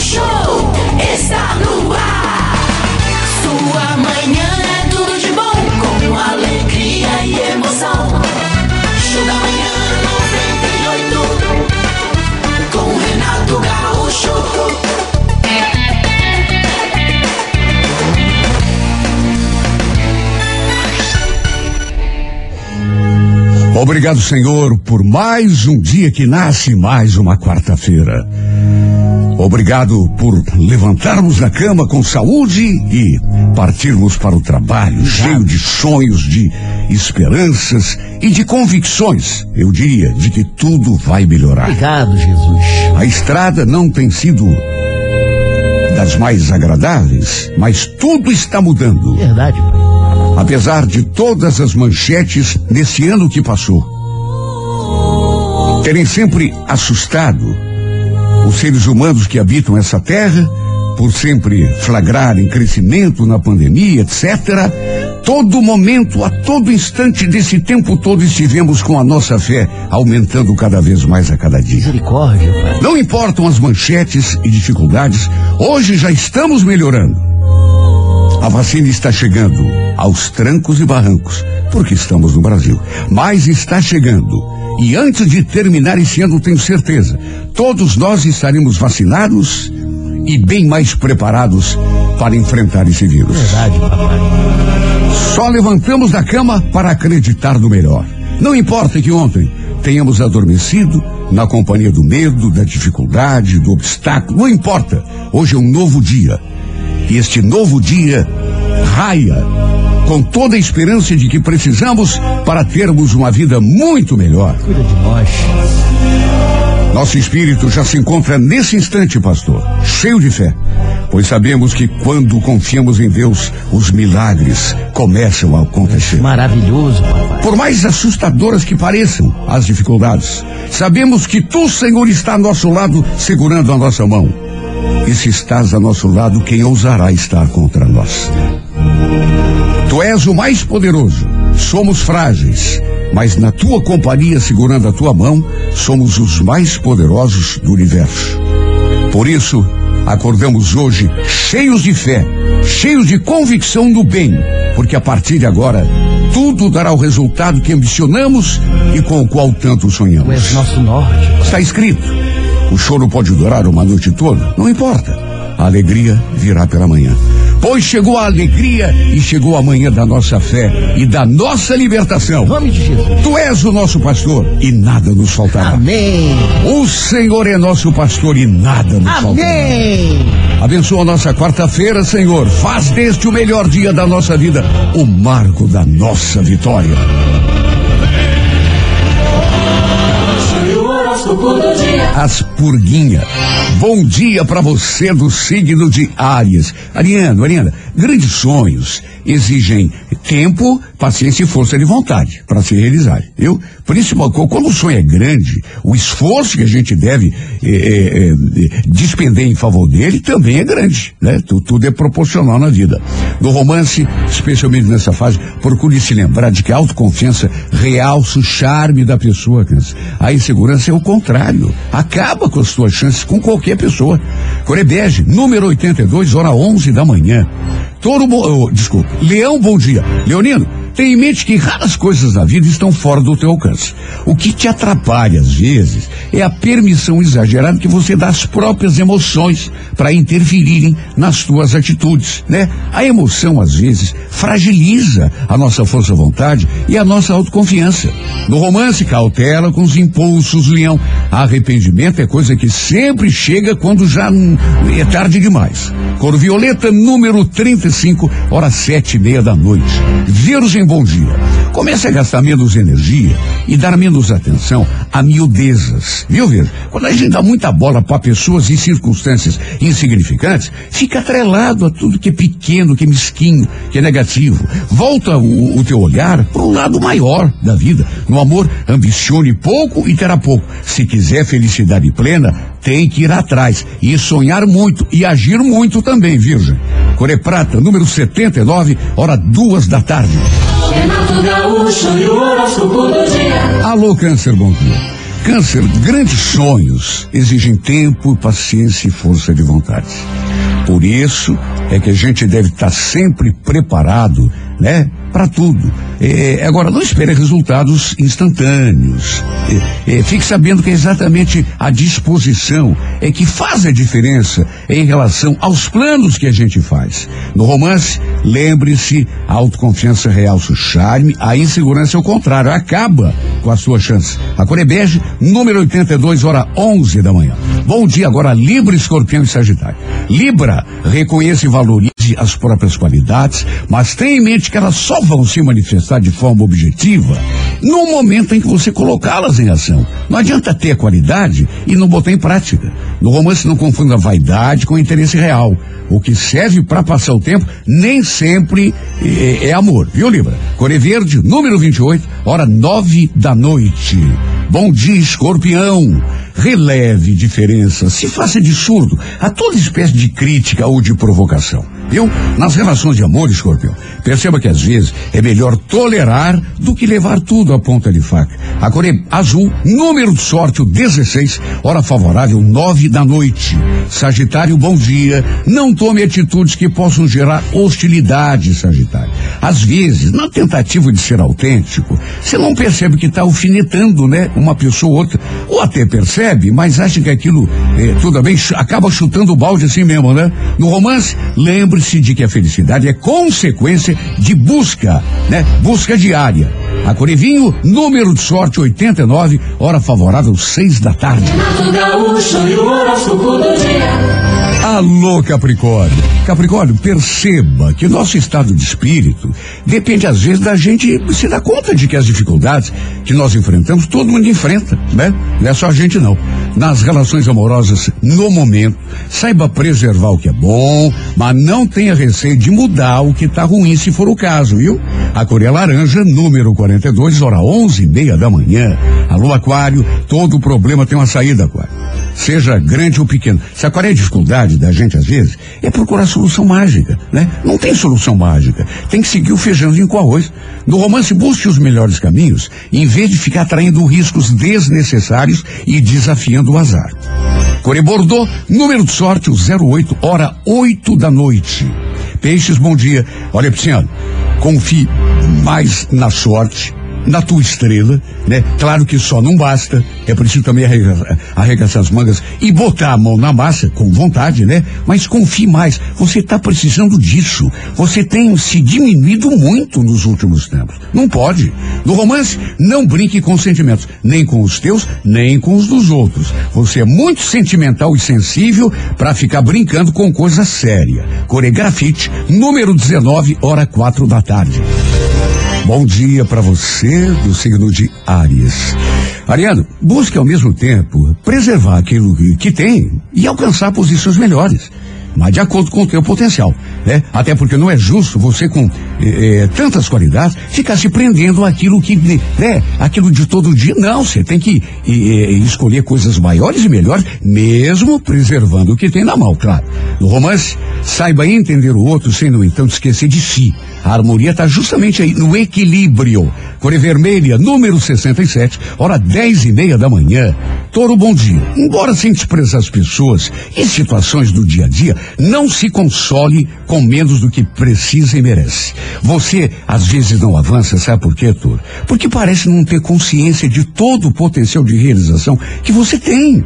Gaúcho está no ar. Sua manhã é tudo de bom, com alegria e emoção. Show da manhã 98, com Renato Gaúcho. Obrigado, Senhor, por mais um dia que nasce, mais uma quarta-feira. Obrigado por levantarmos da cama com saúde e partirmos para o trabalho cheio de sonhos, de esperanças e de convicções, eu diria, de que tudo vai melhorar. Obrigado, Jesus. A estrada não tem sido das mais agradáveis, mas tudo está mudando. Verdade, pai. Apesar de todas as manchetes nesse ano que passou, terem sempre assustado os seres humanos que habitam essa terra, por sempre flagrarem crescimento na pandemia, etc. Todo momento, a todo instante desse tempo todo estivemos com a nossa fé aumentando cada vez mais a cada dia. Misericórdia, pai. Não importam as manchetes e dificuldades, hoje já estamos melhorando. A vacina está chegando aos trancos e barrancos, porque estamos no Brasil. Mas está chegando. E antes de terminar esse ano, tenho certeza, todos nós estaremos vacinados e bem mais preparados para enfrentar esse vírus. Verdade, papai. Só levantamos da cama para acreditar no melhor. Não importa que ontem tenhamos adormecido na companhia do medo, da dificuldade, do obstáculo, não importa. Hoje é um novo dia. E este novo dia raia com toda a esperança de que precisamos para termos uma vida muito melhor. Cuida de nós. Nosso espírito já se encontra nesse instante, pastor, cheio de fé, pois sabemos que quando confiamos em Deus, os milagres começam a acontecer. Maravilhoso, papai. Por mais assustadoras que pareçam as dificuldades, sabemos que tu, Senhor, está ao nosso lado, segurando a nossa mão. E se estás a nosso lado, quem ousará estar contra nós? Tu és o mais poderoso. Somos frágeis, mas na tua companhia, segurando a tua mão, somos os mais poderosos do universo. Por isso, acordamos hoje cheios de fé, cheios de convicção no bem, porque a partir de agora, tudo dará o resultado que ambicionamos e com o qual tanto Tu és sonhamos. nosso norte. Está escrito: o choro pode durar uma noite toda, não importa. A alegria virá pela manhã. Pois chegou a alegria e chegou a manhã da nossa fé e da nossa libertação. Em nome de Jesus. Tu és o nosso pastor e nada nos faltará. Amém. O Senhor é nosso pastor e nada nos faltará. Amém. Abençoa a nossa quarta-feira, Senhor. Faz deste o melhor dia da nossa vida, o marco da nossa vitória. Horóscopo do dia. As Purguinha. Bom dia para você do signo de Áries. Ariano, Ariana, grandes sonhos exigem tempo, paciência e força de vontade para se realizar. Eu, principalmente quando o sonho é grande, o esforço que a gente deve eh, eh, despender em favor dele também é grande, né? Tu- Tudo é proporcional na vida. No romance, especialmente nessa fase, procure se lembrar de que a autoconfiança realça o charme da pessoa. A insegurança é o contrário. Acaba com as suas chances com qualquer pessoa. Corebege, número 82, hora 11 da manhã. Touro, bo- oh, desculpa, Leão, bom dia. Leonino, tenha em mente que raras coisas da vida estão fora do teu alcance. O que te atrapalha, às vezes, é a permissão exagerada que você dá às próprias emoções para interferirem nas tuas atitudes, né? A emoção, às vezes, fragiliza a nossa força-vontade e a nossa autoconfiança. No romance, cautela com os impulsos, leão. Arrependimento é coisa que sempre chega quando já é tarde demais. Cor violeta, número 35, hora sete e meia da noite. Virgem, bom dia. Comece a gastar menos energia e dar menos atenção a miudezas. Viu, Virgem? Quando a gente dá muita bola para pessoas e circunstâncias insignificantes, fica atrelado a tudo que é pequeno, que é mesquinho, que é negativo. Volta o, o teu olhar para o lado maior da vida. No amor, ambicione pouco e terá pouco. Se quiser felicidade plena, tem que ir atrás e sonhar muito e agir muito também, Virgem. Core Prata, número 79, hora duas da tarde. Renato Gaúcho e o horóscopo do dia. Alô, Câncer, bom dia. Câncer, grandes sonhos exigem tempo, paciência e força de vontade. Por isso é que a gente deve estar sempre preparado, né? Para tudo. É, agora, não espere resultados instantâneos. É, é, fique sabendo que é exatamente a disposição é que faz a diferença em relação aos planos que a gente faz. No romance, lembre-se, a autoconfiança realça o charme, a insegurança é o contrário, acaba com a sua chance. A cor é número 82, hora 11 da manhã. Bom dia agora, Libra, Escorpião e Sagitário. Libra, reconheça e valorize as próprias qualidades, mas tenha em mente que elas só vão se manifestar de forma objetiva no momento em que você colocá-las em ação. Não adianta ter qualidade e não botar em prática. No romance não confunda vaidade com interesse real. O que serve para passar o tempo nem sempre é, é amor, viu, Libra? Core Verde, número 28, hora nove da noite. Bom dia, escorpião. Releve diferença, se faça de surdo a toda espécie de crítica ou de provocação. Viu? Nas relações de amor, escorpião, perceba que às vezes é melhor tolerar do que levar tudo à ponta de faca. A é azul, número de sorte, o 16, hora favorável, nove da noite. Sagitário, bom dia. Não tome atitudes que possam gerar hostilidade, Sagitário. Às vezes, na tentativa de ser autêntico, você não percebe que está alfinetando, né? Uma pessoa ou outra. Ou até percebe, mas acha que aquilo, eh, tudo bem, acaba chutando o balde assim mesmo, né? No romance, lembre-se de que a felicidade é consequência de busca, né? Busca diária. A Corevinho, número de sorte 89, hora favorável, seis da tarde. Alô, Capricórnio. Capricórnio, perceba que nosso estado de espírito depende, às vezes, da gente se dar conta de que as dificuldades que nós enfrentamos, todo mundo enfrenta, né? Não é só a gente, não. Nas relações amorosas, no momento, saiba preservar o que é bom, mas não tenha receio de mudar o que está ruim, se for o caso, viu? A cor é laranja, número 42, hora onze e meia da manhã. Alô, Aquário, todo problema tem uma saída, Aquário seja grande ou pequeno. Se qual é a dificuldade da gente, às vezes, é procurar solução mágica, né? Não tem solução mágica. Tem que seguir o feijãozinho com arroz. No romance, busque os melhores caminhos, em vez de ficar traindo riscos desnecessários e desafiando o azar. Core Bordeaux, número de sorte, o 08, hora 8 da noite. Peixes, bom dia. Olha, Pisciano, confie mais na sorte, na tua estrela, né? Claro que só não basta, é preciso também arrega- arregaçar as mangas e botar a mão na massa, com vontade, né? Mas confie mais, você está precisando disso. Você tem se diminuído muito nos últimos tempos. Não pode. No romance, não brinque com sentimentos, nem com os teus, nem com os dos outros. Você é muito sentimental e sensível para ficar brincando com coisa séria. Coregrafite, número 19, hora quatro da tarde. Bom dia para você do signo de Áries. Ariano, busque ao mesmo tempo preservar aquilo que, tem e alcançar posições melhores. Mas de acordo com o teu potencial, né? Até porque não é justo você com eh, eh, tantas qualidades ficar se prendendo àquilo que, né? Aquilo de todo dia. Não, você tem que eh, eh, escolher coisas maiores e melhores, mesmo preservando o que tem na mão, claro. No romance, saiba entender o outro sem, no entanto, esquecer de si. A harmonia está justamente aí, no equilíbrio. Core Vermelha, número 67, hora dez e meia da manhã. Toro, bom dia. Embora sem desprezar as pessoas e situações do dia a dia, não se console com menos do que precisa e merece. Você, às vezes, não avança, sabe por quê, Toro? Porque parece não ter consciência de todo o potencial de realização que você tem.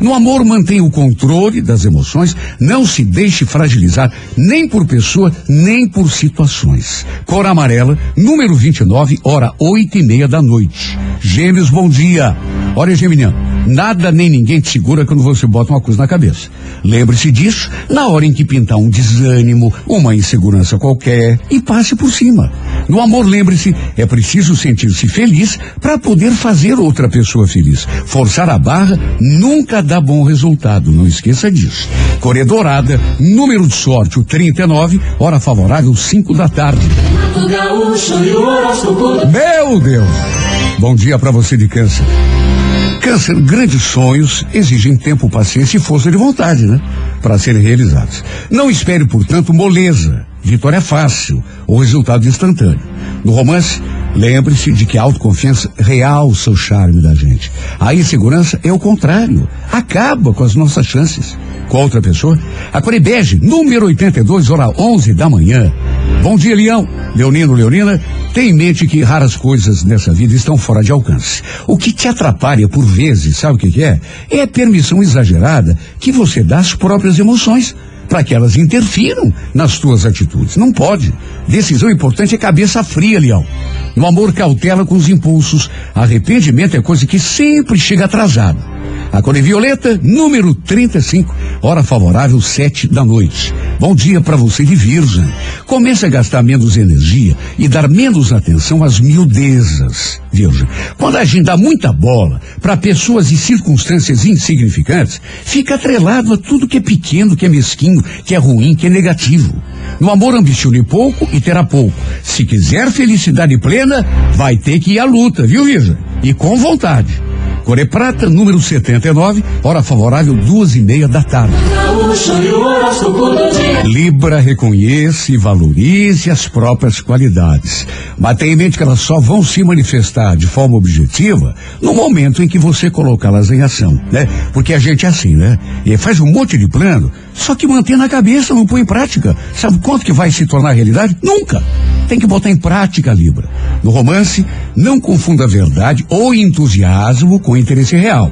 No amor, mantenha o controle das emoções, não se deixe fragilizar nem por pessoa, nem por situações. Cor amarela, número 29, hora oito e meia da noite. Gêmeos, bom dia. Olha, Geminiano, nada nem ninguém te segura quando você bota uma coisa na cabeça. Lembre-se disso na hora em que pintar um desânimo, uma insegurança qualquer e passe por cima. No amor, lembre-se, é preciso sentir-se feliz para poder fazer outra pessoa feliz. Forçar a barra nunca dá bom resultado, não esqueça disso. Coré Dourada, número de sorte, o 39, hora favorável, 5 da tarde. Meu Deus! Bom dia para você de câncer. Câncer, grandes sonhos exigem tempo, paciência e força de vontade, né? Para serem realizados. Não espere, portanto, moleza. Vitória fácil ou resultado instantâneo. No romance, Lembre-se de que a autoconfiança realça o charme da gente. A insegurança é o contrário. Acaba com as nossas chances. Com outra pessoa? A Corebege, número 82, hora 11 da manhã. Bom dia, Leão. Leonino, Leonina, tem em mente que raras coisas nessa vida estão fora de alcance. O que te atrapalha por vezes, sabe o que, que é? É a permissão exagerada que você dá às próprias emoções para que elas interfiram nas tuas atitudes. Não pode. Decisão importante é cabeça fria, Leão. No amor, cautela com os impulsos. Arrependimento é coisa que sempre chega atrasado. A cor é violeta, número 35, hora favorável, sete da noite. Bom dia para você de Virgem. Comece a gastar menos energia e dar menos atenção às miudezas. Virgem, quando a gente dá muita bola para pessoas e circunstâncias insignificantes, fica atrelado a tudo que é pequeno, que é mesquinho, que é ruim, que é negativo. No amor, ambicione pouco e terá pouco. Se quiser felicidade plena, vai ter que ir à luta, viu, Virgem? E com vontade. Core Prata, número 79, hora favorável, duas e meia da tarde. Libra reconhece e valorize as próprias qualidades. Mas tenha em mente que elas só vão se manifestar de forma objetiva no momento em que você colocá-las em ação, né? Porque a gente é assim, né? E faz um monte de plano, só que mantém na cabeça, não põe em prática. Sabe quanto que vai se tornar realidade? Nunca. Tem que botar em prática, Libra. No romance, não confunda verdade ou entusiasmo com interesse real.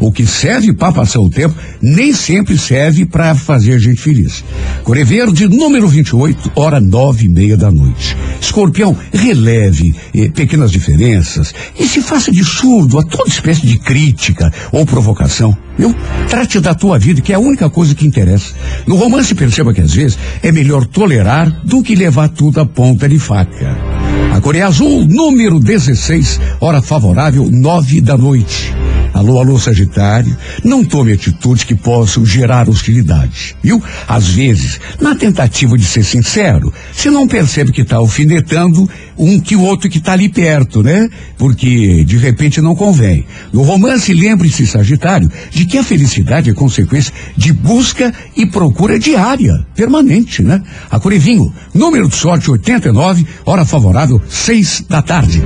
O que serve para passar o tempo nem sempre serve para fazer gente feliz. Core Verde, número 28, hora nove e meia da noite. Escorpião, releve eh, pequenas diferenças e se faça de surdo a toda espécie de crítica ou provocação. Viu? Trate da tua vida, que é a única coisa que interessa. No romance, perceba que às vezes é melhor tolerar do que levar tudo a ponta de faca. A Coreia Azul, número 16, hora favorável, nove da noite. Alô, alô, Sagitário, não tome atitudes que possam gerar hostilidade, viu? Às vezes, na tentativa de ser sincero, você não percebe que está alfinetando um que o outro que está ali perto, né? Porque, de repente, não convém. No romance, lembre-se, Sagitário, de que a felicidade é consequência de busca e procura diária, permanente, né? A Corevinho, número de sorte 89, hora favorável, seis da tarde.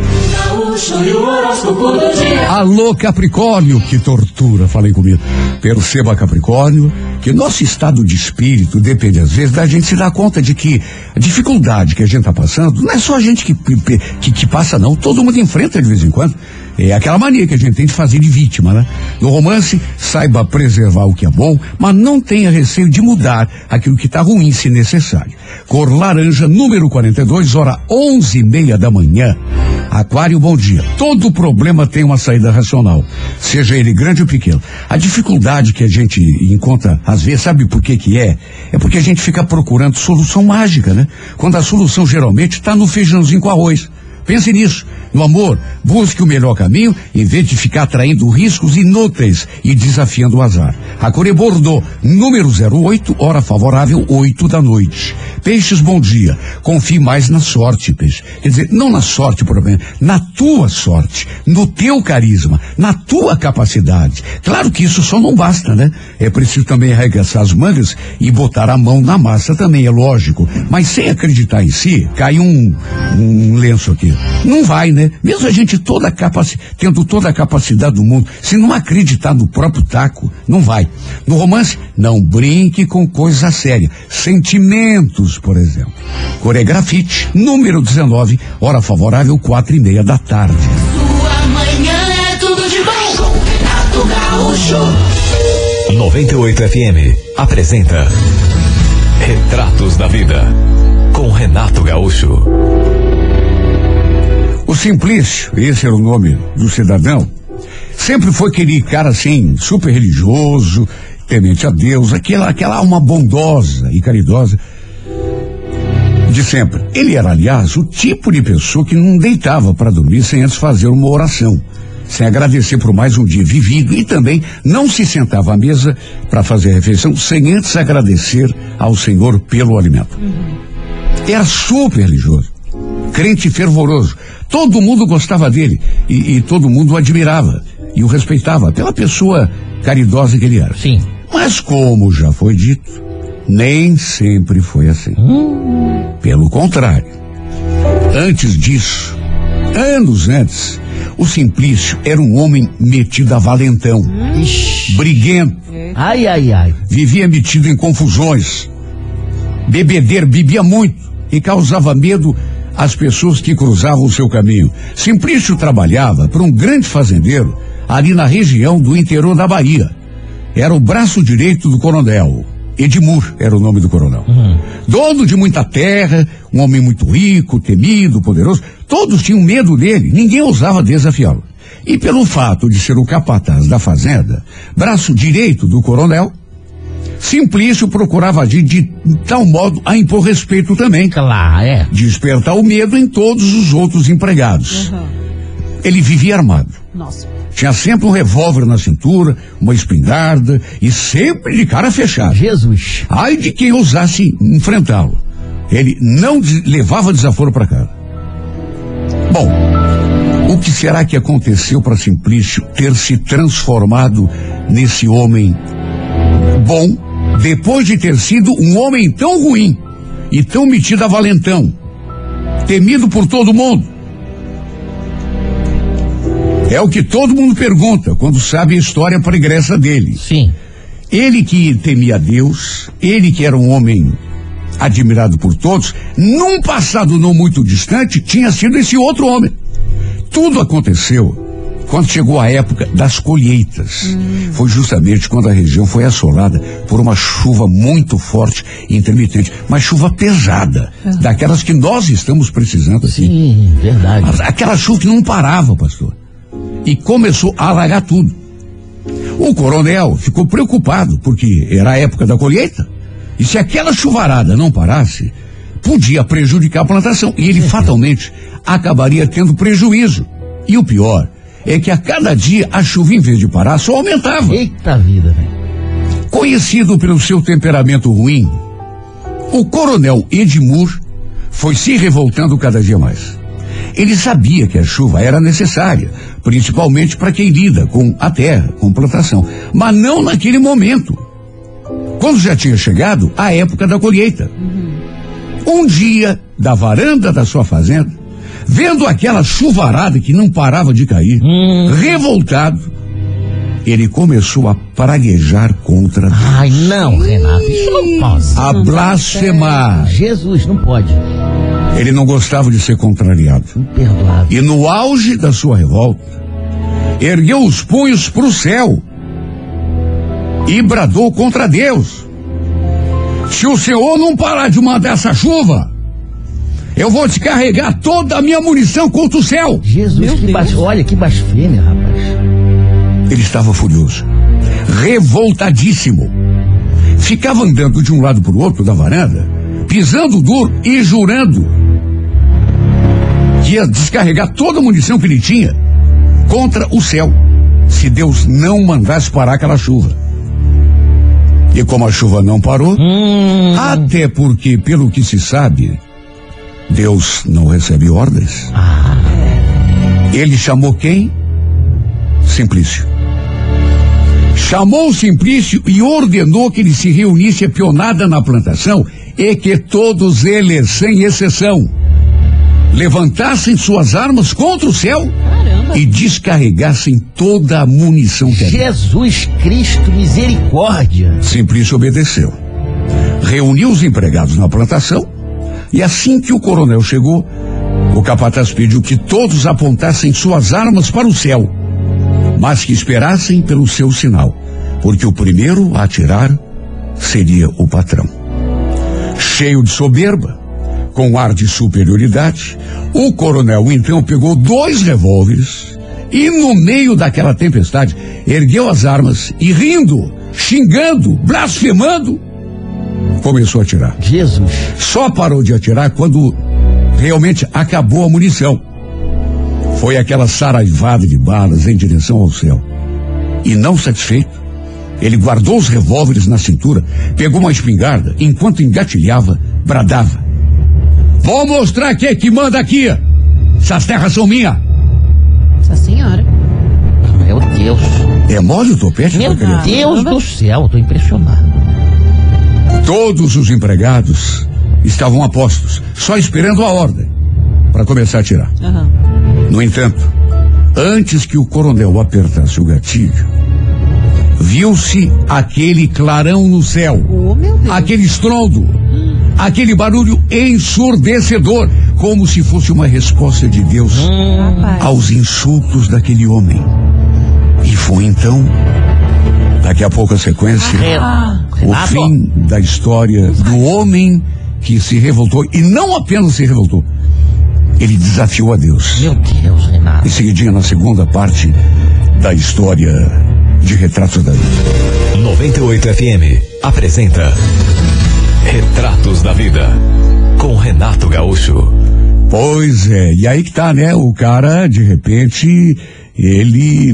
Alô, Capricórnio, que tortura, falei comigo. Perceba, Capricórnio, que nosso estado de espírito depende, às vezes, da gente se dar conta de que a dificuldade que a gente está passando não é só a gente que, que, que passa, não. Todo mundo enfrenta de vez em quando. É aquela mania que a gente tem de fazer de vítima, né? No romance, saiba preservar o que é bom, mas não tenha receio de mudar aquilo que está ruim, se necessário. Cor laranja, número 42, hora onze e meia da manhã. Aquário, bom dia. Todo problema tem uma saída racional, seja ele grande ou pequeno. A dificuldade que a gente encontra, às vezes, sabe por que que é? É porque a gente fica procurando solução mágica, né? Quando a solução geralmente está no feijãozinho com arroz. Pense nisso. No amor, busque o melhor caminho em vez de ficar atraindo riscos inúteis e desafiando o azar. A Core Bordeaux, número 08, hora favorável, 8 da noite. Peixes, bom dia. Confie mais na sorte, peixe. Quer dizer, não na sorte, exemplo, na tua sorte, no teu carisma, na tua capacidade. Claro que isso só não basta, né? É preciso também arregaçar as mangas e botar a mão na massa também, é lógico. Mas sem acreditar em si, cai um, um lenço aqui. Não vai, né? Mesmo a gente toda a capaci tendo toda a capacidade do mundo, se não acreditar no próprio taco, não vai. No romance, não brinque com coisa séria. Sentimentos, por exemplo. Coregrafite, número 19, hora favorável, quatro e meia da tarde. Sua manhã é tudo de bom com Renato Gaúcho. 98 FM apresenta Retratos da Vida com Renato Gaúcho. O Simplício, esse era o nome do cidadão, sempre foi aquele cara assim, super religioso, temente a Deus, aquela, aquela alma bondosa e caridosa de sempre. Ele era, aliás, o tipo de pessoa que não deitava para dormir sem antes fazer uma oração, sem agradecer por mais um dia vivido e também não se sentava à mesa para fazer a refeição sem antes agradecer ao Senhor pelo alimento. Era super religioso, crente fervoroso. Todo mundo gostava dele e, e todo mundo o admirava e o respeitava pela pessoa caridosa que ele era. Sim. Mas como já foi dito, nem sempre foi assim. Pelo contrário. Antes disso, Anos antes, o Simplício era um homem metido a valentão, Ixi. briguento, Ai, ai, ai. vivia metido em confusões. Bebedeiro, bebia muito e causava medo às pessoas que cruzavam o seu caminho. Simplício trabalhava para um grande fazendeiro ali na região do interior da Bahia. Era o braço direito do coronel. Edmur era o nome do coronel. Dono de muita terra, um homem muito rico, temido, poderoso. Todos tinham medo dele, ninguém ousava desafiá-lo. E pelo fato de ser o capataz da fazenda, braço direito do coronel, Simplício procurava agir de tal modo a impor respeito também, Claro, é. despertar o medo em todos os outros empregados. Ele vivia armado. Nossa. Tinha sempre um revólver na cintura, uma espingarda e sempre de cara fechada. Jesus. Ai de quem ousasse enfrentá-lo. Ele não des- levava desaforo para casa. Bom, o que será que aconteceu para Simplício ter se transformado nesse homem bom depois de ter sido um homem tão ruim e tão metido a valentão, temido por todo mundo? É o que todo mundo pergunta quando sabe a história pregressa dele. Sim. Ele que temia Deus, ele que era um homem admirado por todos, num passado não muito distante, tinha sido esse outro homem. Tudo aconteceu quando chegou a época das colheitas. Foi justamente quando a região foi assolada por uma chuva muito forte e intermitente, uma chuva pesada, daquelas que nós estamos precisando aqui. Sim, verdade. Mas Aquela chuva que não parava, pastor. E começou a alagar tudo. O coronel ficou preocupado, porque era a época da colheita. E se aquela chuvarada não parasse, podia prejudicar a plantação. E ele fatalmente acabaria tendo prejuízo. E o pior é que a cada dia a chuva, em vez de parar, só aumentava. Eita vida, velho. Conhecido pelo seu temperamento ruim, o coronel Edmur foi se revoltando cada dia mais. Ele sabia que a chuva era necessária, principalmente para quem lida com a terra, com plantação, mas não naquele momento. Quando já tinha chegado a época da colheita. Um dia, da varanda da sua fazenda, vendo aquela chuvarada que não parava de cair, revoltado, ele começou a praguejar contra Deus. Ai, não, Renato. Isso não pode. a blasfemar. Jesus, não pode. Ele não gostava de ser contrariado. Imperdoável. E no auge da sua revolta, ergueu os punhos para o céu e bradou contra Deus. Se o Senhor não parar de mandar essa chuva, eu vou descarregar toda a minha munição contra o céu. Jesus, que bas... olha que blasfêmia, rapaz. Ele estava furioso, revoltadíssimo. Ficava andando de um lado para o outro da varanda, pisando duro e jurando que ia descarregar toda a munição que ele tinha contra o céu, se Deus não mandasse parar aquela chuva. E como a chuva não parou, Hum. até porque, pelo que se sabe, Deus não recebe ordens. Ah, Ele chamou quem? Simplício. Chamou o Simplício e ordenou que ele se reunisse a pionada na plantação e que todos eles, sem exceção, levantassem suas armas contra o céu Caramba. e descarregassem toda a munição que. Jesus Cristo, misericórdia. Simplício obedeceu. Reuniu os empregados na plantação e assim que o coronel chegou, o capataz pediu que todos apontassem suas armas para o céu, mas que esperassem pelo seu sinal, porque o primeiro a atirar seria o patrão. Cheio de soberba, com ar de superioridade, o coronel então pegou dois revólveres e, no meio daquela tempestade, ergueu as armas e, rindo, xingando, blasfemando, começou a atirar. Jesus. Só parou de atirar quando realmente acabou a munição. Foi aquela saraivada de balas em direção ao céu. E não satisfeito, ele guardou os revólveres na cintura, pegou uma espingarda, enquanto engatilhava, bradava. Vou mostrar quem é que manda aqui. Essas terras são minhas. Nossa senhora. Meu Deus. É mole o topete, Meu? Deus do céu, tô impressionado. Todos os empregados estavam a postos, só esperando a ordem para começar a atirar. Aham. No entanto, antes que o coronel apertasse o gatilho, viu-se aquele clarão no céu, Oh, aquele estrondo, aquele barulho ensurdecedor, como se fosse uma resposta de Deus Rapaz. aos insultos daquele homem. E foi então, daqui a pouco a sequência, o Renato, fim da história do homem que se revoltou e não apenas se revoltou, ele desafiou a Deus. Meu Deus, Renato. Em seguidinha, na segunda parte da história de Retratos da Vida. 98 FM apresenta Retratos da Vida com Renato Gaúcho. Pois é, e aí que tá, né? O cara, de repente, ele,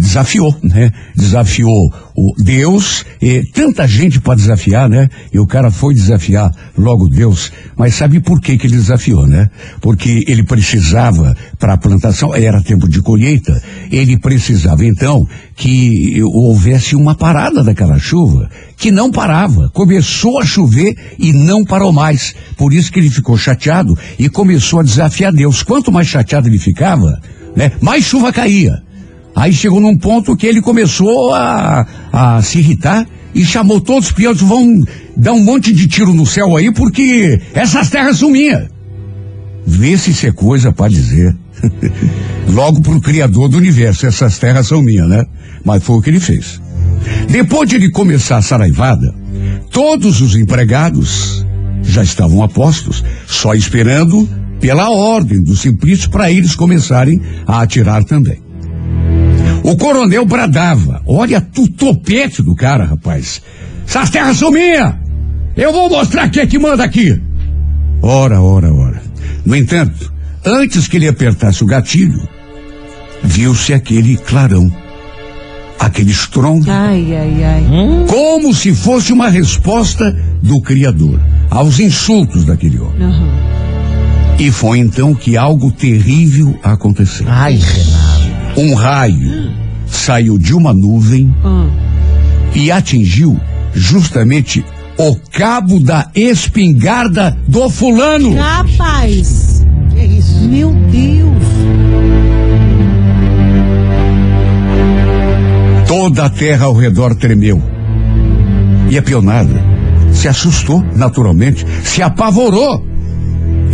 desafiou, né? Desafiou o Deus, e tanta gente para desafiar, né? E o cara foi desafiar logo Deus, mas sabe por que que ele desafiou, né? Porque ele precisava para a plantação, era tempo de colheita, ele precisava então que houvesse uma parada daquela chuva, que não parava, começou a chover e não parou mais. Por isso que ele ficou chateado e começou a desafiar Deus. Quanto mais chateado ele ficava, né, mais chuva caía. Aí chegou num ponto que ele começou a, a se irritar e chamou todos os peões, vão dar um monte de tiro no céu aí, porque essas terras são minhas. Vê se isso é coisa para dizer. Logo pro Criador do universo, essas terras são minhas, né? Mas foi o que ele fez. Depois de ele começar a saraivada, todos os empregados já estavam a postos, só esperando pela ordem do Simplício para eles começarem a atirar também. O coronel bradava. Olha o topete do cara, rapaz. Essas terras são minhas! Eu vou mostrar quem é que manda aqui! Ora, ora, ora. No entanto, antes que ele apertasse o gatilho, viu-se aquele clarão. Aquele estrondo Ai, ai, ai. como se fosse uma resposta do Criador aos insultos daquele homem. Aham. E foi então que algo terrível aconteceu. Ai, Renato. Um raio saiu de uma nuvem Ah. e atingiu justamente o cabo da espingarda do fulano. Rapaz. Que isso? Meu Deus. Toda a terra ao redor tremeu. E a pionada se assustou, naturalmente, se apavorou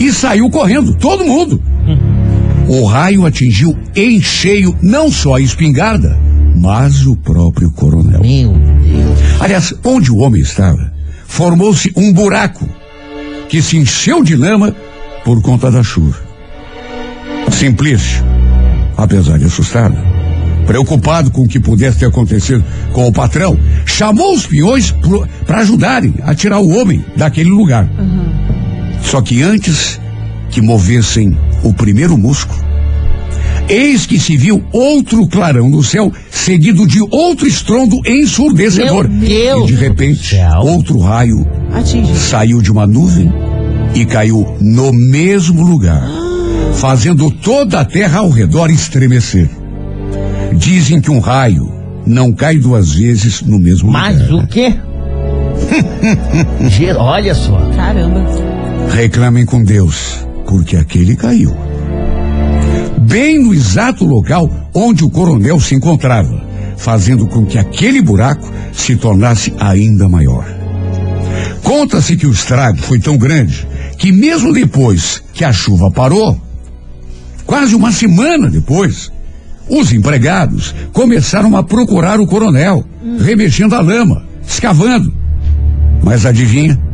e saiu correndo, todo mundo. O raio atingiu em cheio não só a espingarda, mas o próprio coronel. Meu Deus. Aliás, onde o homem estava, formou-se um buraco que se encheu de lama por conta da chuva. Simplício, apesar de assustado, preocupado com o que pudesse ter acontecido com o patrão, chamou os peões para ajudarem a tirar o homem daquele lugar. Só que antes que movessem o primeiro músculo, eis que se viu outro clarão no céu, seguido de outro estrondo ensurdecedor. Meu Deus e de repente, céu. outro raio Atingiu. saiu de uma nuvem e caiu no mesmo lugar, fazendo toda a terra ao redor estremecer. Dizem que um raio não cai duas vezes no mesmo Mas lugar. o quê? Olha só. Caramba. Reclamem com Deus, porque aquele caiu. Bem no exato local onde o coronel se encontrava, fazendo com que aquele buraco se tornasse ainda maior. Conta-se que o estrago foi tão grande que, mesmo depois que a chuva parou, quase uma semana depois, os empregados começaram a procurar o coronel, remexendo a lama, escavando. Mas adivinha?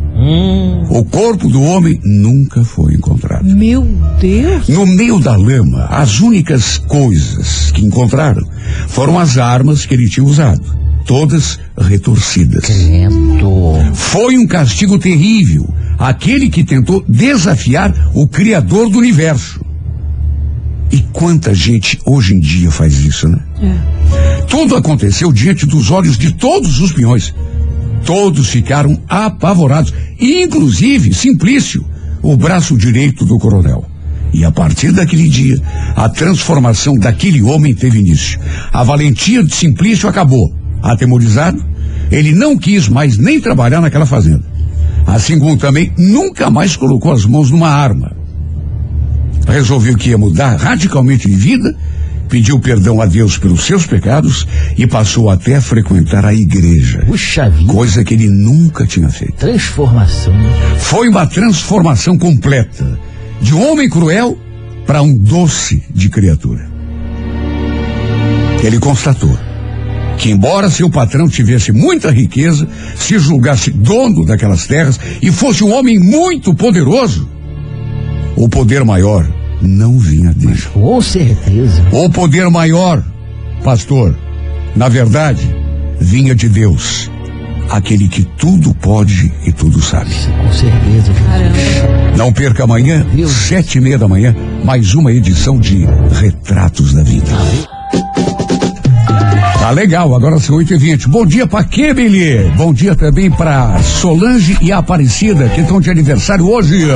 O corpo do homem nunca foi encontrado. Meu Deus. No meio da lama, as únicas coisas que encontraram foram as armas que ele tinha usado, todas retorcidas. Crento. Foi um castigo terrível, aquele que tentou desafiar o Criador do universo. E quanta gente hoje em dia faz isso, né? Tudo aconteceu diante dos olhos de todos os peões. Todos ficaram apavorados, inclusive Simplício, o braço direito do coronel. E a partir daquele dia, a transformação daquele homem teve início. A valentia de Simplício acabou. Atemorizado, ele não quis mais nem trabalhar naquela fazenda. Assim como também nunca mais colocou as mãos numa arma. resolveu que ia mudar radicalmente de vida, pediu perdão a Deus pelos seus pecados e passou até a frequentar a igreja. Puxa vida. Coisa que ele nunca tinha feito. Transformação. Foi uma transformação completa de um homem cruel para um doce de criatura. Ele constatou que, embora seu patrão tivesse muita riqueza, se julgasse dono daquelas terras e fosse um homem muito poderoso, o poder maior não vinha dele. Com certeza. O poder maior, pastor, na verdade, vinha de Deus, aquele que tudo pode e tudo sabe. Com certeza. Caramba. Não perca amanhã, Deus. sete e meia da manhã, mais uma edição de Retratos da Vida. Tá legal, agora são 8 e 20 Bom dia pra Billy? Bom dia também pra Solange e Aparecida, que estão de aniversário hoje.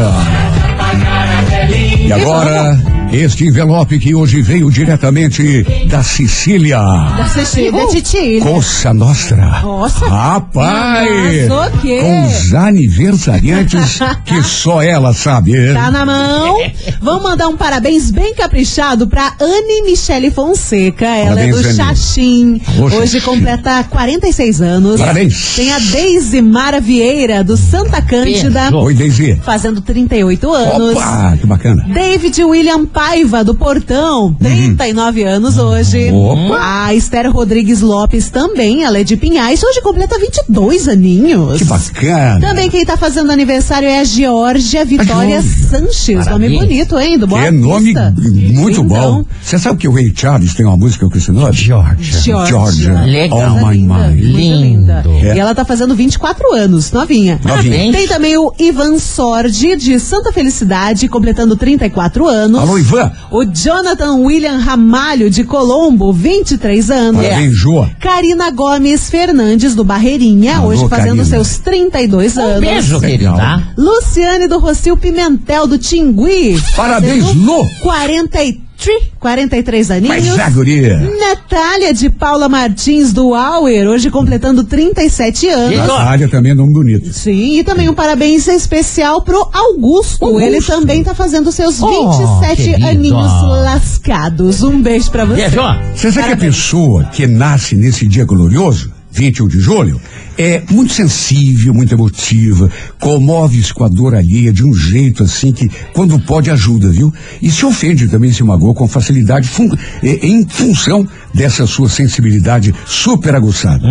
E agora, este envelope que hoje veio diretamente da Sicília. Da Cecília, da Titi. Coça Nostra. Nossa. Rapaz! Arrasou o quê? Com os aniversariantes que só ela sabe. Tá na mão. Vamos mandar um parabéns bem caprichado pra Anne Michele Fonseca. Ela Parabéns, é do. Xaxim. Ô, Hoje completa 46 anos. Parabéns. Tem a Deise Mara Vieira, do Santa Cândida, Oi, Deise. fazendo 38 anos. Opa, que bacana. David William Paiva, do Portão, 39 anos hoje. Opa. A Esther Rodrigues Lopes também, ela é de Pinhais, hoje completa 22 aninhos. Que bacana. Também quem tá fazendo aniversário é a Georgia Vitória Georgia. Sanches. Nome Parabéns. bonito, hein? Do Boa Que nome muito bom. Você sabe que o Ray Charles tem uma música com esse nome? Georgia. Georgia. Georgia. Legal. Oh my linda, Lindo. linda. É. E ela tá fazendo 24 anos, novinha. Novinha. Tem também o Ivan Sordi, de Santa Felicidade, completando 34 anos. Alô, Ivan. O Jonathan William Ramalho, de Colombo, 23 anos. Parabéns, Joa. Karina Gomes Fernandes, do Barreirinha, Alô, hoje fazendo Karina. seus 32 Um anos. beijo, querida. Luciane do Rocio Pimentel, do Tingui. Parabéns, Lu. 43, 43 Mas aninhos. já, guria. Natália de Paula Martins, do Auer, hoje completando 37 anos. Natália também é nome bonito. Sim, e também um parabéns especial pro Augusto. Augusto. Ele também tá fazendo seus Oh, 27 querido. aninhos lascados. Um beijo pra você. Você sabe que a pessoa que nasce nesse dia glorioso, 21 de julho, é muito sensível, muito emotiva, comove-se com a dor alheia de um jeito assim que, quando pode, ajuda, viu? E se ofende também, se magoa com facilidade, fun- é, em função dessa sua sensibilidade super aguçada.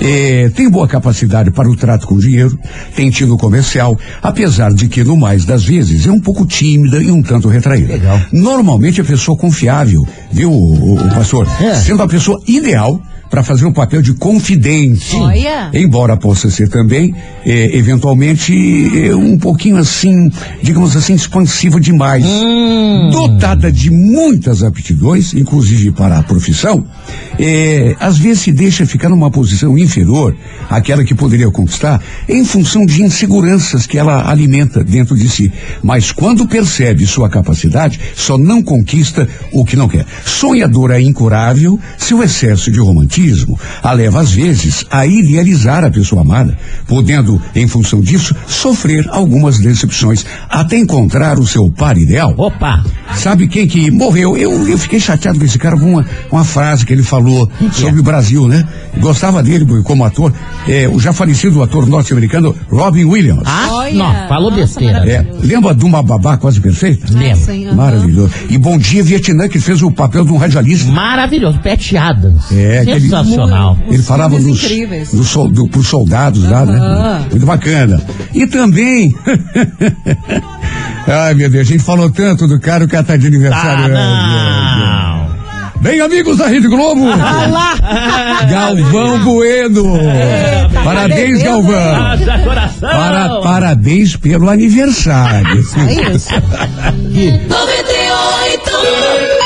É, tem boa capacidade para o trato com dinheiro, tem tino comercial, apesar de que, no mais das vezes, é um pouco tímida e um tanto retraída. Legal. Normalmente é pessoa confiável, viu, o, o pastor? É. Sendo a pessoa ideal para fazer um papel de confidente. Olha. Embora possa ser também, eh, eventualmente, eh, um pouquinho assim, digamos assim, expansiva demais. Dotada de muitas aptidões, inclusive para a profissão, eh, às vezes se deixa ficar numa posição inferior àquela que poderia conquistar em função de inseguranças que ela alimenta dentro de si. Mas quando percebe sua capacidade, só não conquista o que não quer. Sonhadora é incurável, seu excesso de romantismo a leva às vezes a idealizar a pessoa amada, podendo, em função disso, sofrer algumas decepções até encontrar o seu par ideal. Opa. Sabe quem que morreu? Eu, eu fiquei chateado com esse cara com uma, uma frase que ele falou sobre o Brasil, né? Gostava dele como ator, é, o já falecido ator norte-americano Robin Williams. Ah, Olha. não, falou Nossa, besteira. É, lembra de uma babá quase perfeita? Aham. Maravilhoso. E Bom Dia Vietnã, que fez o papel de um radialista. Maravilhoso. Pat Adams. É, aquele- Sensacional. Os Ele falava dos, incríveis. dos do, pros soldados lá, né? Muito bacana. E também. Ai, meu Deus, a gente falou tanto do cara, o cara tá de aniversário. Ah, não. Bem, amigos da Rede Globo! Galvão Bueno! Parabéns, tá devendo, Galvão! Haja coração. Para, parabéns pelo aniversário. É isso. 98. 98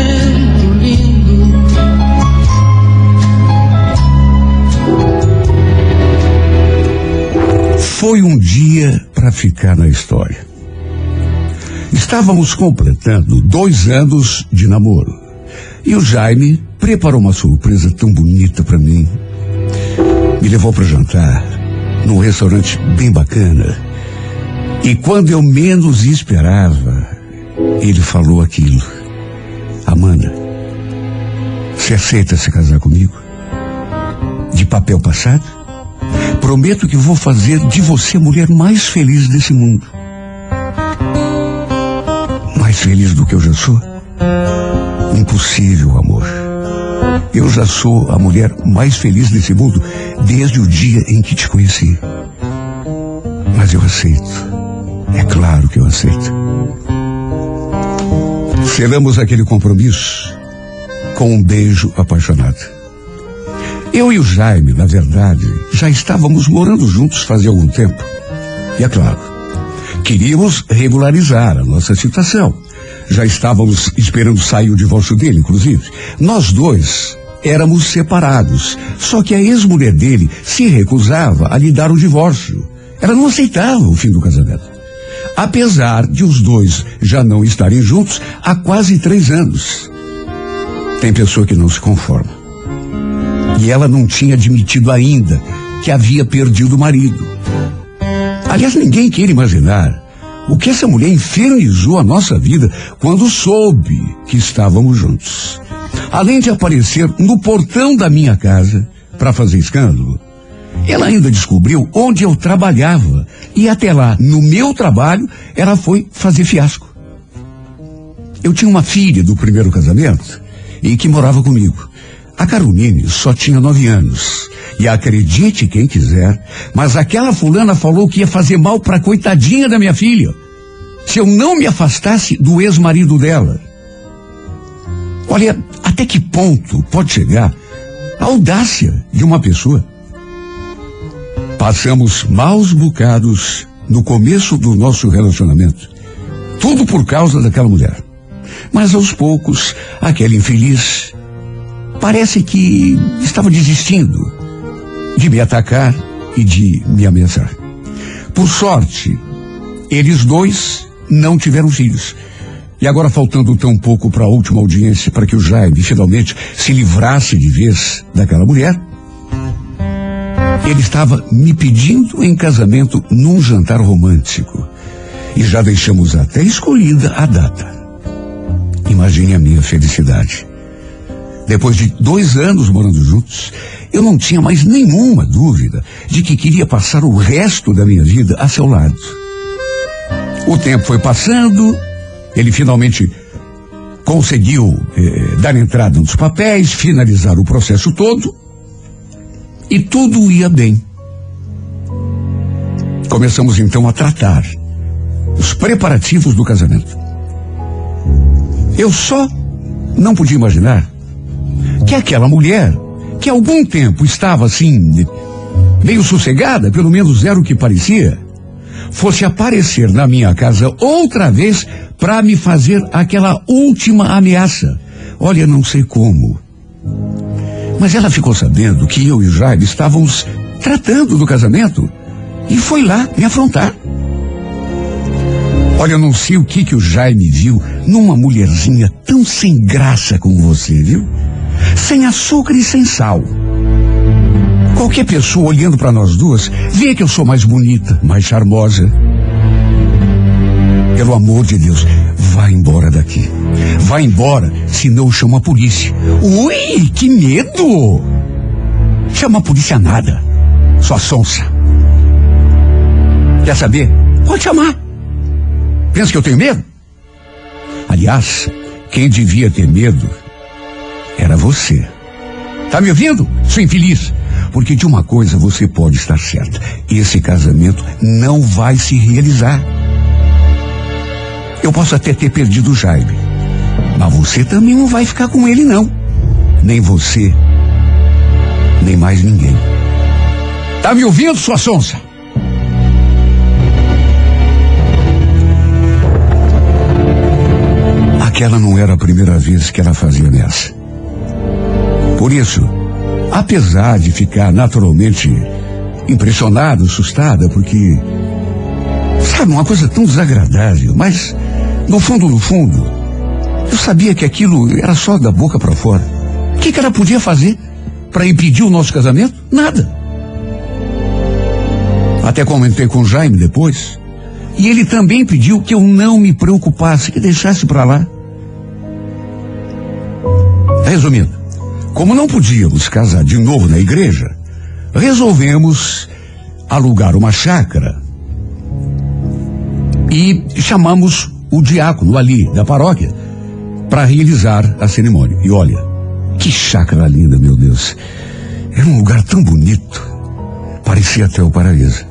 Foi um dia para ficar na história. Estávamos completando dois anos de namoro. E o Jaime preparou uma surpresa tão bonita para mim. Me levou para jantar num restaurante bem bacana. E quando eu menos esperava, ele falou aquilo. Amanda, você aceita se casar comigo? De papel passado? Prometo que vou fazer de você a mulher mais feliz desse mundo. Mais feliz do que eu já sou? Impossível, amor. Eu já sou a mulher mais feliz desse mundo desde o dia em que te conheci. Mas eu aceito. É claro que eu aceito. Selamos aquele compromisso com um beijo apaixonado. Eu e o Jaime, na verdade, já estávamos morando juntos fazia algum tempo. E é claro, queríamos regularizar a nossa situação. Já estávamos esperando sair o divórcio dele, inclusive. Nós dois éramos separados. Só que a ex-mulher dele se recusava a lhe dar o divórcio. Ela não aceitava o fim do casamento. Apesar de os dois já não estarem juntos há quase três anos. Tem pessoa que não se conforma. E ela não tinha admitido ainda que havia perdido o marido. Aliás, ninguém quer imaginar o que essa mulher infernizou a nossa vida quando soube que estávamos juntos. Além de aparecer no portão da minha casa para fazer escândalo, ela ainda descobriu onde eu trabalhava e até lá, no meu trabalho, ela foi fazer fiasco. Eu tinha uma filha do primeiro casamento e que morava comigo. A Caroline só tinha nove anos. E acredite quem quiser, mas aquela fulana falou que ia fazer mal pra coitadinha da minha filha. Se eu não me afastasse do ex-marido dela. Olha, até que ponto pode chegar a audácia de uma pessoa? Passamos maus bocados no começo do nosso relacionamento. Tudo por causa daquela mulher. Mas aos poucos, aquele infeliz parece que estava desistindo de me atacar e de me ameaçar. Por sorte, eles dois não tiveram filhos. E agora, faltando tão pouco para a última audiência para que o Jaime finalmente se livrasse de vez daquela mulher, ele estava me pedindo em casamento num jantar romântico. E já deixamos até escolhida a data. Imagine a minha felicidade. Depois de dois anos morando juntos, eu não tinha mais nenhuma dúvida de que queria passar o resto da minha vida a seu lado. O tempo foi passando, ele finalmente conseguiu eh, dar entrada nos papéis, finalizar o processo todo, e tudo ia bem. Começamos então a tratar os preparativos do casamento. Eu só não podia imaginar que aquela mulher, que há algum tempo estava assim, meio sossegada, pelo menos era o que parecia, fosse aparecer na minha casa outra vez para me fazer aquela última ameaça. Olha, não sei como. Mas ela ficou sabendo que eu e o Jair estávamos tratando do casamento e foi lá me afrontar. Olha, eu não sei o que que o Jaime viu numa mulherzinha tão sem graça como você, viu? Sem açúcar e sem sal. Qualquer pessoa olhando para nós duas vê que eu sou mais bonita, mais charmosa. Pelo amor de Deus, vá embora daqui. Vá embora, senão eu chamo a polícia. Ui, que medo! Chama a polícia nada. Sua sonsa. Quer saber? Pode chamar. Pensa que eu tenho medo? Aliás, quem devia ter medo era você. Tá me ouvindo? Sou infeliz. Porque de uma coisa você pode estar certa: esse casamento não vai se realizar. Eu posso até ter perdido o Jaime, Mas você também não vai ficar com ele, não. Nem você, nem mais ninguém. Tá me ouvindo, sua sonsa? Aquela não era a primeira vez que ela fazia ameaça. Por isso, apesar de ficar naturalmente impressionada, assustada, porque. Sabe, uma coisa tão desagradável, mas, no fundo, no fundo, eu sabia que aquilo era só da boca para fora. O que, que ela podia fazer para impedir o nosso casamento? Nada. Até comentei com o Jaime depois. E ele também pediu que eu não me preocupasse, que deixasse para lá. Resumindo, como não podíamos casar de novo na igreja, resolvemos alugar uma chácara e chamamos o diácono ali da paróquia para realizar a cerimônia. E olha, que chácara linda, meu Deus. Era um lugar tão bonito. Parecia até o paraíso.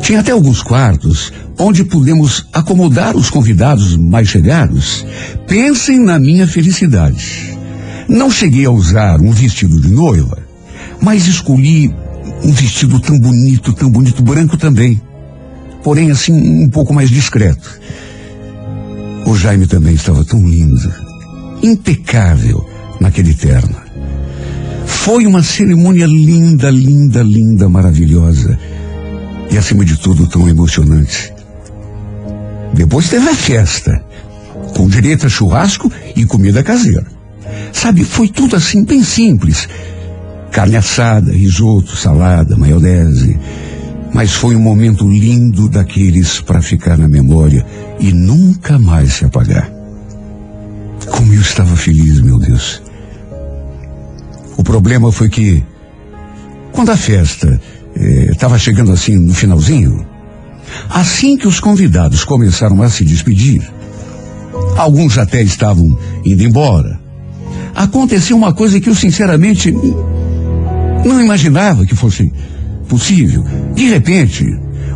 Tinha até alguns quartos onde pudemos acomodar os convidados mais chegados. Pensem na minha felicidade. Não cheguei a usar um vestido de noiva, mas escolhi um vestido tão bonito, tão bonito, branco também. Porém, assim, um pouco mais discreto. O Jaime também estava tão lindo, impecável naquele terno. Foi uma cerimônia linda, linda, linda, maravilhosa. E acima de tudo, tão emocionante. Depois teve a festa, com direito a churrasco e comida caseira. Sabe, foi tudo assim, bem simples. Carne assada, risoto, salada, maionese. Mas foi um momento lindo daqueles para ficar na memória e nunca mais se apagar. Como eu estava feliz, meu Deus. O problema foi que, quando a festa estava chegando assim no finalzinho, assim que os convidados começaram a se despedir, alguns até estavam indo embora, aconteceu uma coisa que eu sinceramente não imaginava que fosse possível. De repente,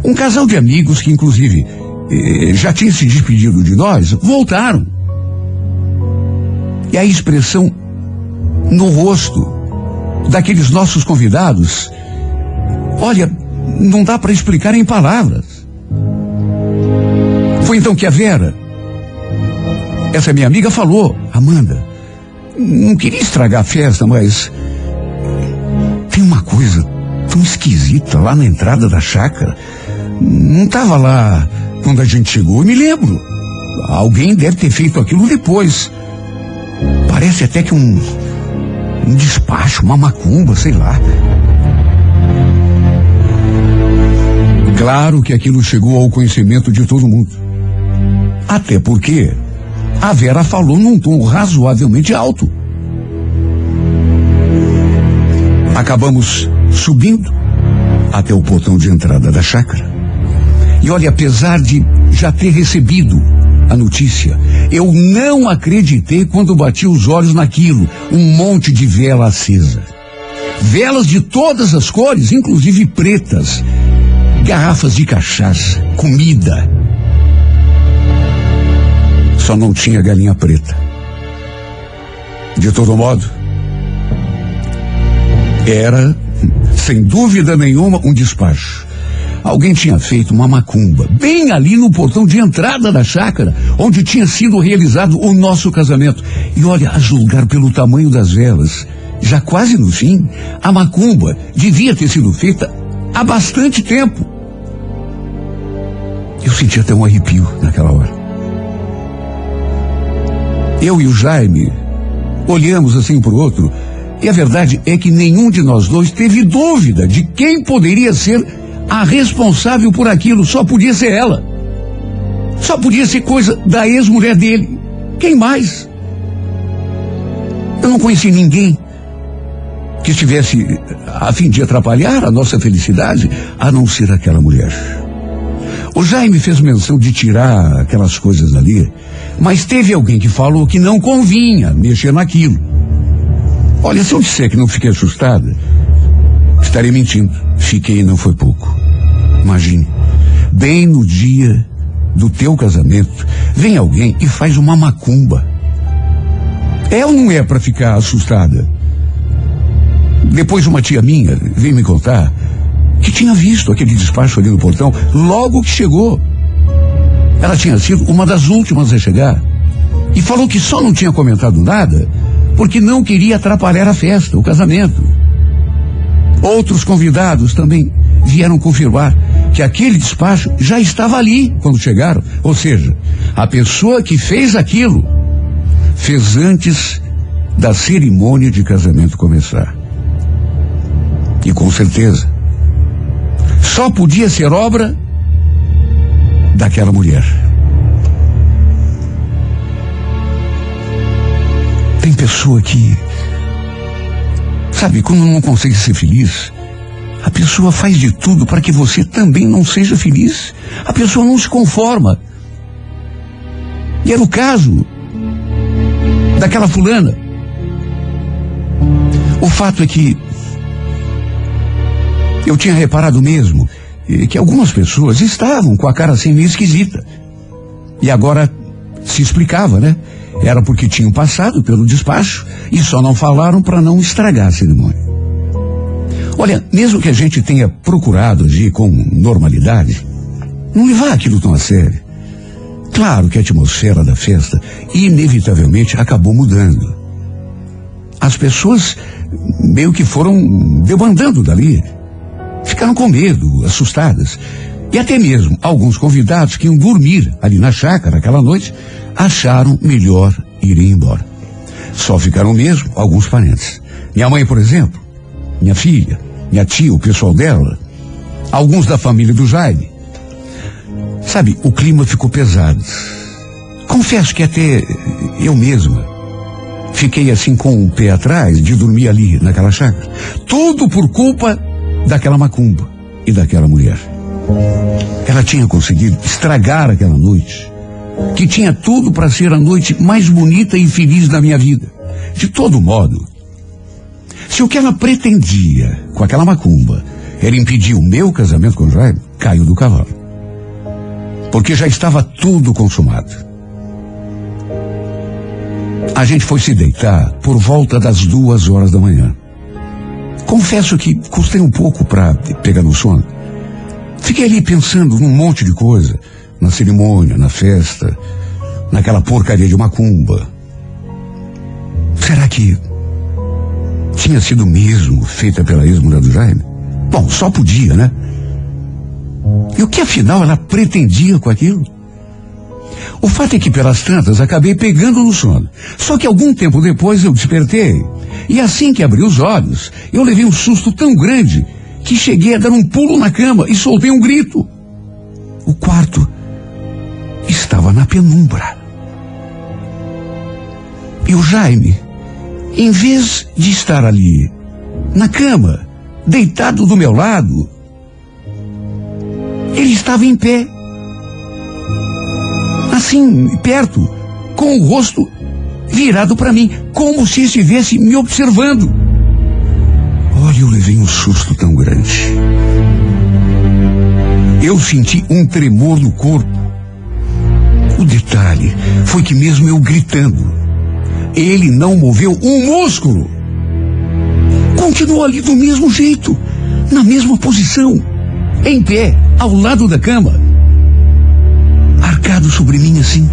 um casal de amigos que inclusive eh, já tinha se despedido de nós, voltaram. E a expressão no rosto daqueles nossos convidados, olha, não dá para explicar em palavras. Foi então que a Vera, essa minha amiga, falou: Amanda, não queria estragar a festa, mas tem uma coisa tão esquisita lá na entrada da chácara. Não estava lá quando a gente chegou, eu me lembro. Alguém deve ter feito aquilo depois. Parece até que um, um despacho, uma macumba, sei lá. Claro que aquilo chegou ao conhecimento de todo mundo. Até porque a Vera falou num tom razoavelmente alto. Acabamos subindo até o portão de entrada da chácara. E olha, apesar de já ter recebido a notícia, eu não acreditei quando bati os olhos naquilo, um monte de vela acesa. Velas de todas as cores, inclusive pretas, garrafas de cachaça, comida. Só não tinha galinha preta. De todo modo, era, sem dúvida nenhuma, um despacho. Alguém tinha feito uma macumba, bem ali no portão de entrada da chácara, onde tinha sido realizado o nosso casamento. E olha, a julgar pelo tamanho das velas, já quase no fim, a macumba devia ter sido feita há bastante tempo. Eu senti até um arrepio naquela hora. Eu e o Jaime olhamos assim para o outro, e a verdade é que nenhum de nós dois teve dúvida de quem poderia ser a responsável por aquilo, só podia ser ela. Só podia ser coisa da ex-mulher dele. Quem mais? Eu não conheci ninguém que estivesse a fim de atrapalhar a nossa felicidade, a não ser aquela mulher. O Jaime fez menção de tirar aquelas coisas ali, mas teve alguém que falou que não convinha mexer naquilo. Olha, se eu disser que não fiquei assustada, estarei mentindo. Fiquei e não foi pouco. Imagine, bem no dia do teu casamento, vem alguém e faz uma macumba. É ou não é para ficar assustada? Depois uma tia minha veio me contar que tinha visto aquele despacho ali no portão logo que chegou. Ela tinha sido uma das últimas a chegar. E falou que só não tinha comentado nada porque não queria atrapalhar a festa, o casamento. Outros convidados também vieram confirmar que aquele despacho já estava ali quando chegaram. Ou seja, a pessoa que fez aquilo fez antes da cerimônia de casamento começar. E com certeza, só podia ser obra daquela mulher. Tem pessoa que, sabe, quando não consegue ser feliz, a pessoa faz de tudo para que você também não seja feliz. A pessoa não se conforma. E era o caso daquela fulana. O fato é que eu tinha reparado mesmo eh, que algumas pessoas estavam com a cara assim meio esquisita. E agora se explicava, né? Era porque tinham passado pelo despacho e só não falaram para não estragar a cerimônia. Olha, mesmo que a gente tenha procurado agir com normalidade, não levar aquilo tão a sério. Claro que a atmosfera da festa inevitavelmente acabou mudando. As pessoas meio que foram debandando dali. Ficaram com medo, assustadas. E até mesmo alguns convidados que iam dormir ali na chácara aquela noite acharam melhor irem embora. Só ficaram mesmo alguns parentes. Minha mãe, por exemplo, minha filha, minha tia, o pessoal dela, alguns da família do Jaime. Sabe, o clima ficou pesado. Confesso que até eu mesma fiquei assim com o pé atrás de dormir ali naquela chácara. Tudo por culpa daquela macumba e daquela mulher. Ela tinha conseguido estragar aquela noite, que tinha tudo para ser a noite mais bonita e feliz da minha vida. De todo modo, se o que ela pretendia com aquela macumba era impedir o meu casamento com Jaime, caiu do cavalo. Porque já estava tudo consumado. A gente foi se deitar por volta das duas horas da manhã. Confesso que custei um pouco para pegar no sono. Fiquei ali pensando num monte de coisa, na cerimônia, na festa, naquela porcaria de macumba. Será que tinha sido mesmo feita pela ex-mulher do Jaime? Bom, só podia, né? E o que afinal ela pretendia com aquilo? O fato é que pelas tantas acabei pegando no sono. Só que algum tempo depois eu despertei. E assim que abri os olhos, eu levei um susto tão grande que cheguei a dar um pulo na cama e soltei um grito. O quarto estava na penumbra. E o Jaime, em vez de estar ali, na cama, deitado do meu lado, ele estava em pé. Assim, perto, com o rosto virado para mim, como se estivesse me observando. Olha, eu levei um susto tão grande. Eu senti um tremor no corpo. O detalhe foi que mesmo eu gritando, ele não moveu um músculo. Continuou ali do mesmo jeito, na mesma posição, em pé, ao lado da cama, arcado sobre mim assim.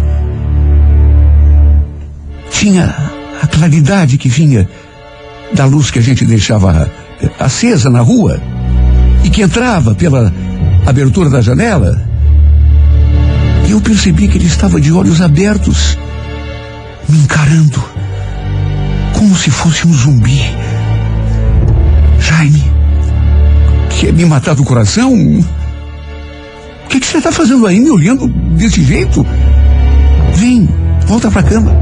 Tinha a claridade que vinha da luz que a gente deixava acesa na rua e que entrava pela abertura da janela. E eu percebi que ele estava de olhos abertos, me encarando, como se fosse um zumbi. Jaime, quer me matar do coração? Que, que você está fazendo aí, me olhando desse jeito? Vem, volta pra cama.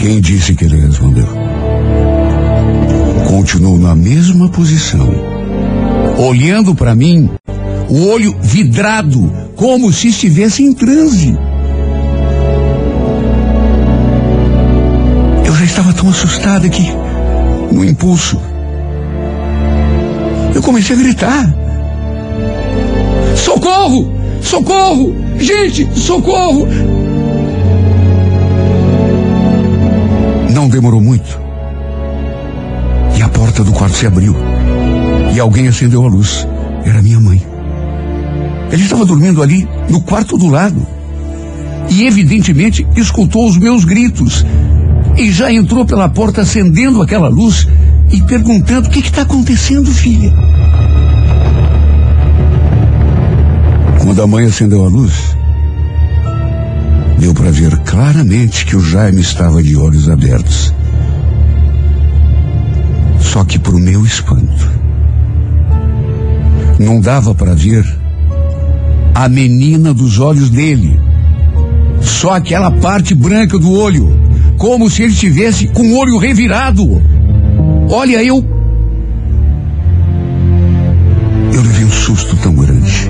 Quem disse que ele respondeu? Continuou na mesma posição, olhando para mim, o olho vidrado, como se estivesse em transe. Eu já estava tão assustada que, no impulso, eu comecei a gritar: Socorro! Socorro! Gente, socorro! Não demorou muito. E a porta do quarto se abriu. E alguém acendeu a luz. Era minha mãe. Ele estava dormindo ali, no quarto do lado. E evidentemente escutou os meus gritos. E já entrou pela porta acendendo aquela luz e perguntando: O que está acontecendo, filha? Quando a mãe acendeu a luz, deu para ver claramente que o Jaime estava de olhos abertos. Só que, para o meu espanto, não dava para ver a menina dos olhos dele. Só aquela parte branca do olho, como se ele tivesse com o olho revirado. Olha, eu. Eu levei um susto tão grande.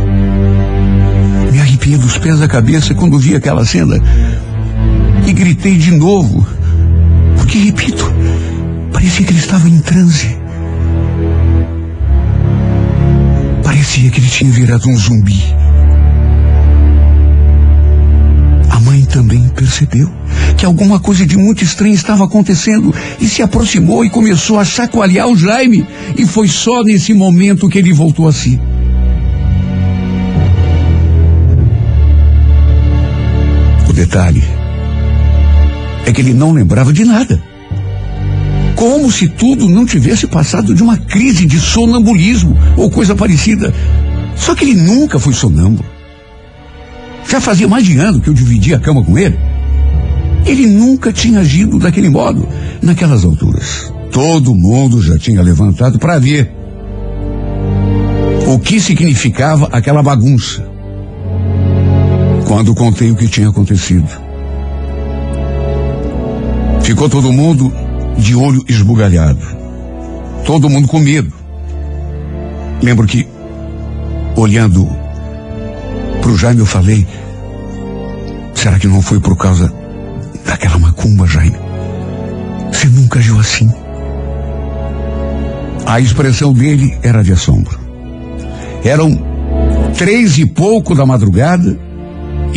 Pés da cabeça quando vi aquela cena. E gritei de novo. Porque, repito, parecia que ele estava em transe. Parecia que ele tinha virado um zumbi. A mãe também percebeu que alguma coisa de muito estranho estava acontecendo e se aproximou e começou a chacoalhar o Jaime. E foi só nesse momento que ele voltou a si. Detalhe é que ele não lembrava de nada. Como se tudo não tivesse passado de uma crise de sonambulismo ou coisa parecida. Só que ele nunca foi sonâmbulo. Já fazia mais de ano que eu dividia a cama com ele. Ele nunca tinha agido daquele modo naquelas alturas. Todo mundo já tinha levantado para ver o que significava aquela bagunça. Quando contei o que tinha acontecido, ficou todo mundo de olho esbugalhado. Todo mundo com medo. Lembro que, olhando para o Jaime, eu falei: será que não foi por causa daquela macumba, Jaime? Você nunca agiu assim. A expressão dele era de assombro. Eram três e pouco da madrugada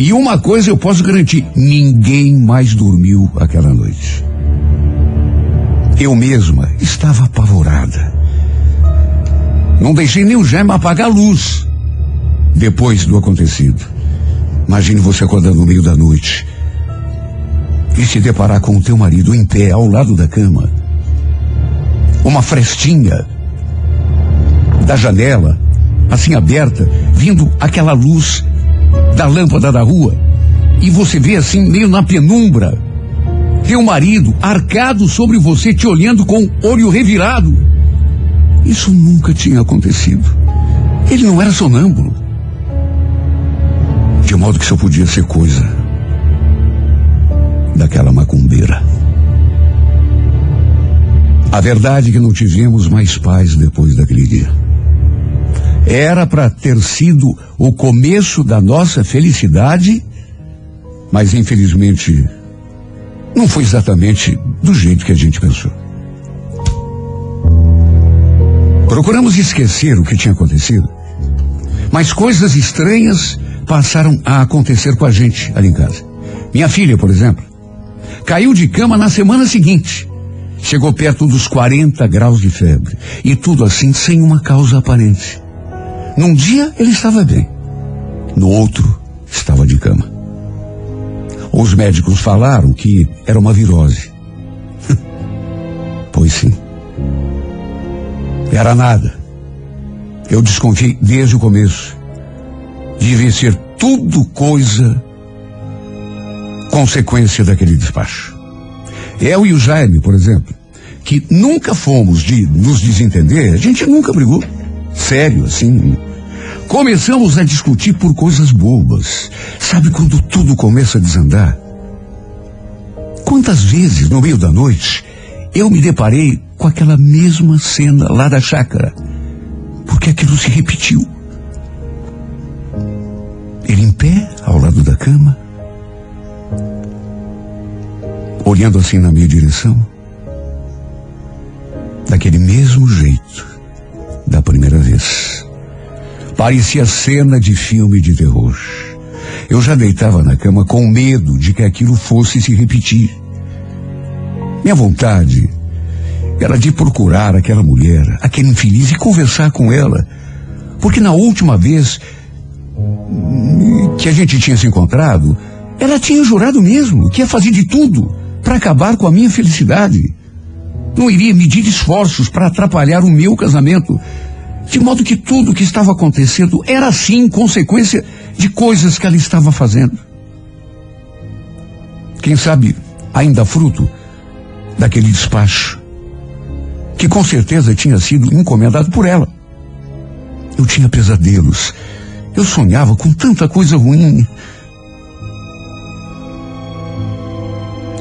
e uma coisa eu posso garantir: ninguém mais dormiu aquela noite. Eu mesma estava apavorada. Não deixei nem o Jaime apagar a luz depois do acontecido. Imagine você acordar no meio da noite e se deparar com o teu marido em pé ao lado da cama. Uma frestinha da janela, assim aberta, vindo aquela luz da lâmpada da rua. E você vê assim, meio na penumbra, teu marido arcado sobre você, te olhando com olho revirado. Isso nunca tinha acontecido. Ele não era sonâmbulo. De modo que só podia ser coisa daquela macumbeira. A verdade é que não tivemos mais paz depois daquele dia. Era para ter sido o começo da nossa felicidade, mas infelizmente não foi exatamente do jeito que a gente pensou. Procuramos esquecer o que tinha acontecido, mas coisas estranhas passaram a acontecer com a gente ali em casa. Minha filha, por exemplo, caiu de cama na semana seguinte. Chegou perto dos 40 graus de febre. E tudo assim sem uma causa aparente. Num dia ele estava bem. No outro, estava de cama. Os médicos falaram que era uma virose. pois sim. Era nada. Eu desconfiei desde o começo. Devia ser tudo coisa consequência daquele despacho. Eu e o Jaime, por exemplo, que nunca fomos de nos desentender, a gente nunca brigou. Sério, assim. Começamos a discutir por coisas bobas. Sabe quando tudo começa a desandar? Quantas vezes, no meio da noite, eu me deparei com aquela mesma cena lá da chácara? Porque aquilo se repetiu. Ele em pé, ao lado da cama, olhando assim na minha direção, daquele mesmo jeito da primeira vez. Parecia cena de filme de terror. Eu já deitava na cama com medo de que aquilo fosse se repetir. Minha vontade era de procurar aquela mulher, aquele infeliz, e conversar com ela. Porque na última vez que a gente tinha se encontrado, ela tinha jurado mesmo que ia fazer de tudo para acabar com a minha felicidade. Não iria medir esforços para atrapalhar o meu casamento. De modo que tudo o que estava acontecendo era sim consequência de coisas que ela estava fazendo. Quem sabe ainda fruto daquele despacho, que com certeza tinha sido encomendado por ela. Eu tinha pesadelos. Eu sonhava com tanta coisa ruim.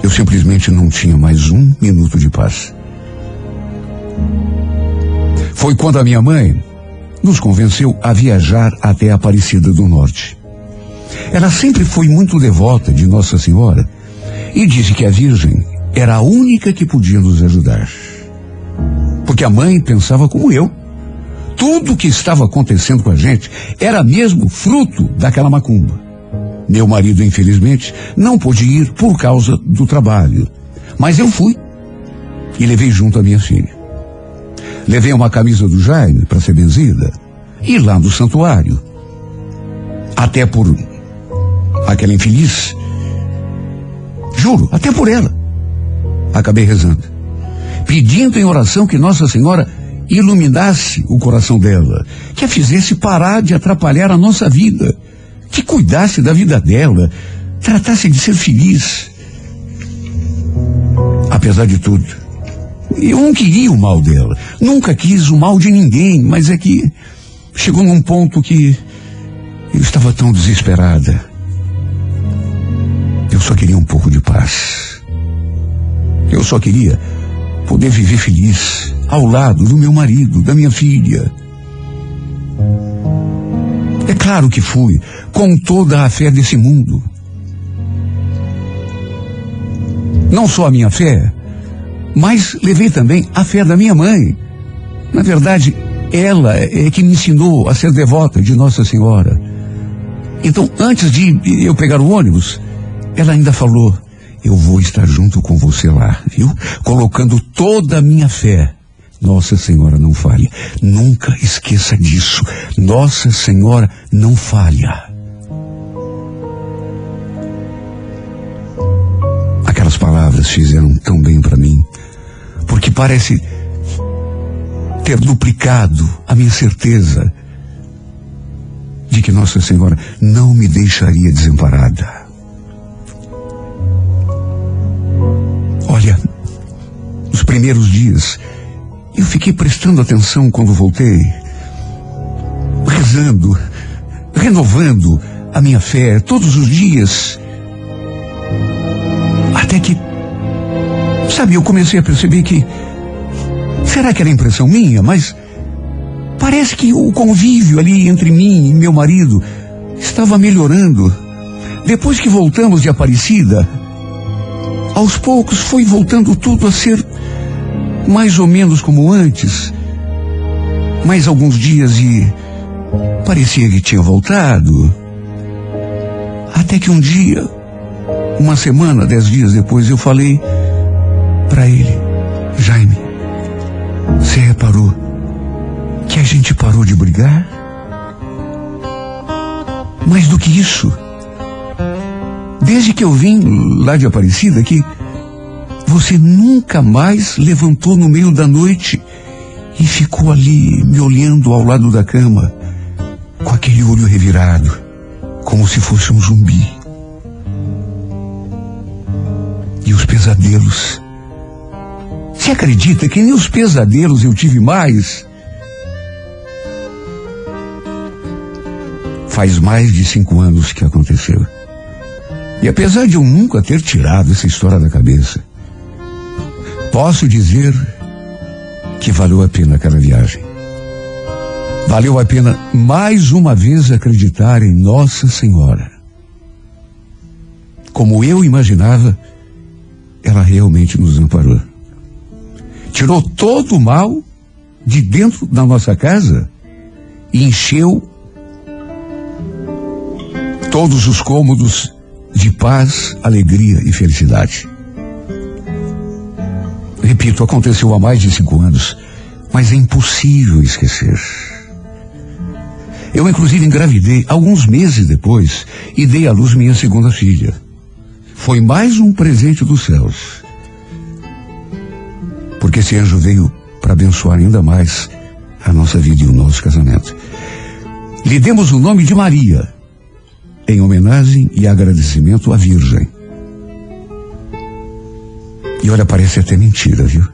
Eu simplesmente não tinha mais um minuto de paz. Foi quando a minha mãe nos convenceu a viajar até a Aparecida do Norte. Ela sempre foi muito devota de Nossa Senhora e disse que a Virgem era a única que podia nos ajudar. Porque a mãe pensava como eu. Tudo o que estava acontecendo com a gente era mesmo fruto daquela macumba. Meu marido, infelizmente, não pôde ir por causa do trabalho. Mas eu fui e levei junto a minha filha. Levei uma camisa do Jaime para ser benzida e lá no santuário. Até por aquela infeliz. Juro, até por ela. Acabei rezando. Pedindo em oração que Nossa Senhora iluminasse o coração dela, que a fizesse parar de atrapalhar a nossa vida, que cuidasse da vida dela, tratasse de ser feliz. Apesar de tudo, eu não queria o mal dela, nunca quis o mal de ninguém, mas é que chegou num ponto que eu estava tão desesperada. Eu só queria um pouco de paz. Eu só queria poder viver feliz ao lado do meu marido, da minha filha. É claro que fui, com toda a fé desse mundo. Não só a minha fé, mas levei também a fé da minha mãe. Na verdade, ela é que me ensinou a ser devota de Nossa Senhora. Então, antes de eu pegar o ônibus, ela ainda falou: Eu vou estar junto com você lá, viu? Colocando toda a minha fé. Nossa Senhora não falha. Nunca esqueça disso. Nossa Senhora não falha. Aquelas palavras fizeram tão bem para mim, porque parece ter duplicado a minha certeza de que Nossa Senhora não me deixaria desamparada. Olha, nos primeiros dias, eu fiquei prestando atenção quando voltei, rezando, renovando a minha fé todos os dias. Até que, sabe, eu comecei a perceber que. Será que era impressão minha? Mas parece que o convívio ali entre mim e meu marido estava melhorando. Depois que voltamos de Aparecida, aos poucos foi voltando tudo a ser mais ou menos como antes. Mais alguns dias e parecia que tinha voltado. Até que um dia, uma semana, dez dias depois, eu falei para ele, Jaime, você reparou que a gente parou de brigar? Mais do que isso, desde que eu vim lá de Aparecida que você nunca mais levantou no meio da noite e ficou ali me olhando ao lado da cama, com aquele olho revirado, como se fosse um zumbi. E os pesadelos. Você acredita que nem os pesadelos eu tive mais? Faz mais de cinco anos que aconteceu. E apesar de eu nunca ter tirado essa história da cabeça, posso dizer que valeu a pena aquela viagem. Valeu a pena mais uma vez acreditar em Nossa Senhora. Como eu imaginava, ela realmente nos amparou. Tirou todo o mal de dentro da nossa casa e encheu todos os cômodos de paz, alegria e felicidade. Repito, aconteceu há mais de cinco anos, mas é impossível esquecer. Eu, inclusive, engravidei alguns meses depois e dei à luz minha segunda filha. Foi mais um presente dos céus. Porque esse anjo veio para abençoar ainda mais a nossa vida e o nosso casamento. Lhe demos o nome de Maria, em homenagem e agradecimento à Virgem. E olha, parece até mentira, viu?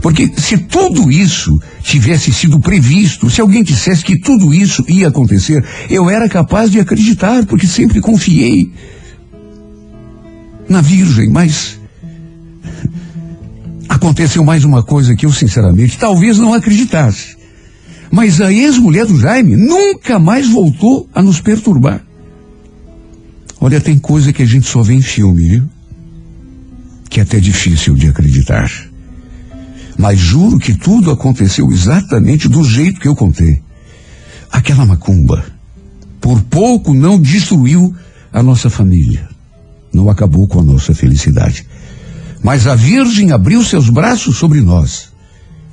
Porque se tudo isso tivesse sido previsto, se alguém dissesse que tudo isso ia acontecer, eu era capaz de acreditar, porque sempre confiei na Virgem, mas aconteceu mais uma coisa que eu, sinceramente, talvez não acreditasse. Mas a ex-mulher do Jaime nunca mais voltou a nos perturbar. Olha, tem coisa que a gente só vê em filme, viu? Que é até difícil de acreditar. Mas juro que tudo aconteceu exatamente do jeito que eu contei. Aquela macumba, por pouco não destruiu a nossa família. Não acabou com a nossa felicidade. Mas a Virgem abriu seus braços sobre nós,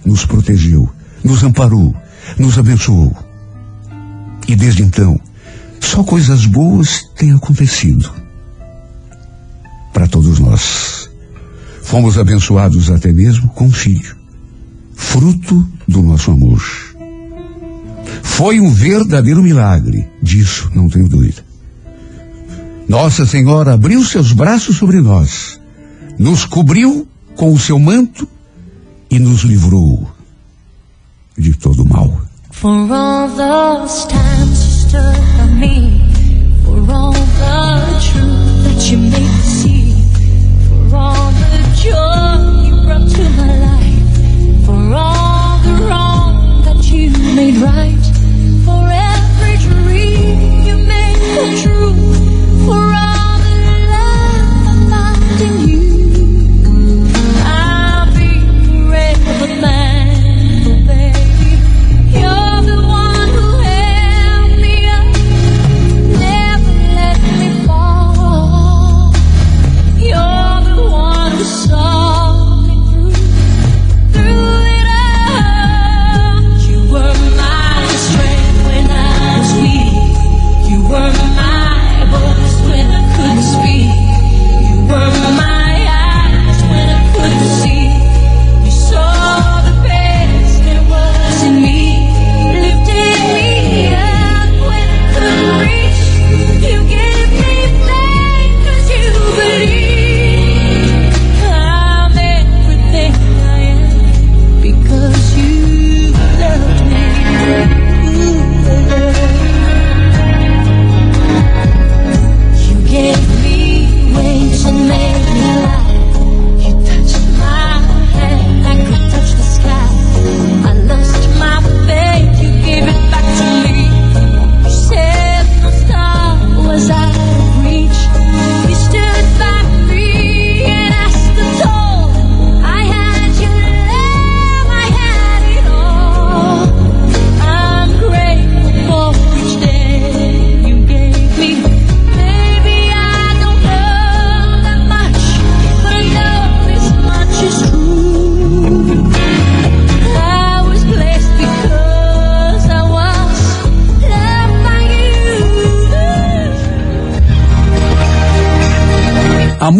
nos protegeu, nos amparou, nos abençoou. E desde então, só coisas boas têm acontecido para todos nós. Fomos abençoados até mesmo com um filho, fruto do nosso amor. Foi um verdadeiro milagre, disso não tenho dúvida. Nossa Senhora abriu seus braços sobre nós, nos cobriu com o seu manto e nos livrou de todo o mal. For all those times you stood by me, for all the truth that you made me see, for all the joy you brought to my life, for all the wrong that you made right,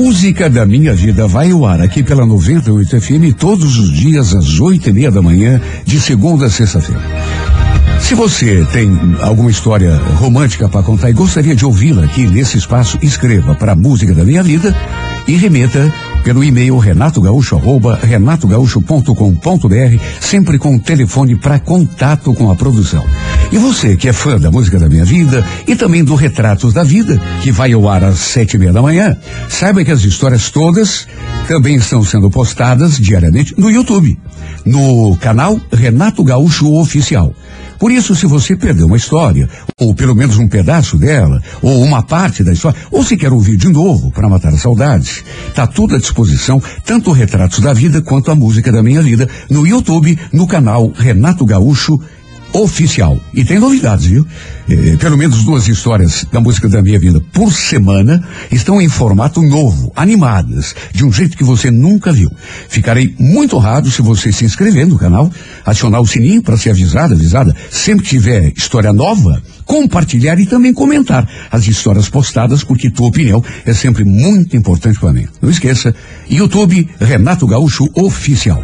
música da minha vida vai ao ar aqui pela 98 FM todos os dias às oito e meia da manhã, de segunda a sexta-feira. Se você tem alguma história romântica para contar e gostaria de ouvi-la aqui nesse espaço, escreva para música da minha vida e remeta pelo e-mail renatogaúcho arroba renatogaúcho.com.br, sempre com o telefone para contato com a produção. E você que é fã da música da minha vida e também do Retratos da Vida, que vai ao ar às sete e meia da manhã, saiba que as histórias todas também estão sendo postadas diariamente no YouTube, no canal Renato Gaúcho Oficial. Por isso, se você perdeu uma história, ou pelo menos um pedaço dela, ou uma parte da história, ou se quer ouvir de novo para matar as saudades, tá tudo à disposição, tanto o Retratos da Vida quanto a música da minha vida, no YouTube, no canal Renato Gaúcho Oficial. E tem novidades, viu? Eh, pelo menos duas histórias da música da minha vida por semana estão em formato novo, animadas, de um jeito que você nunca viu. Ficarei muito honrado se você se inscrever no canal, acionar o sininho para ser avisado, avisada, sempre que tiver história nova, compartilhar e também comentar as histórias postadas, porque tua opinião é sempre muito importante para mim. Não esqueça, YouTube Renato Gaúcho Oficial.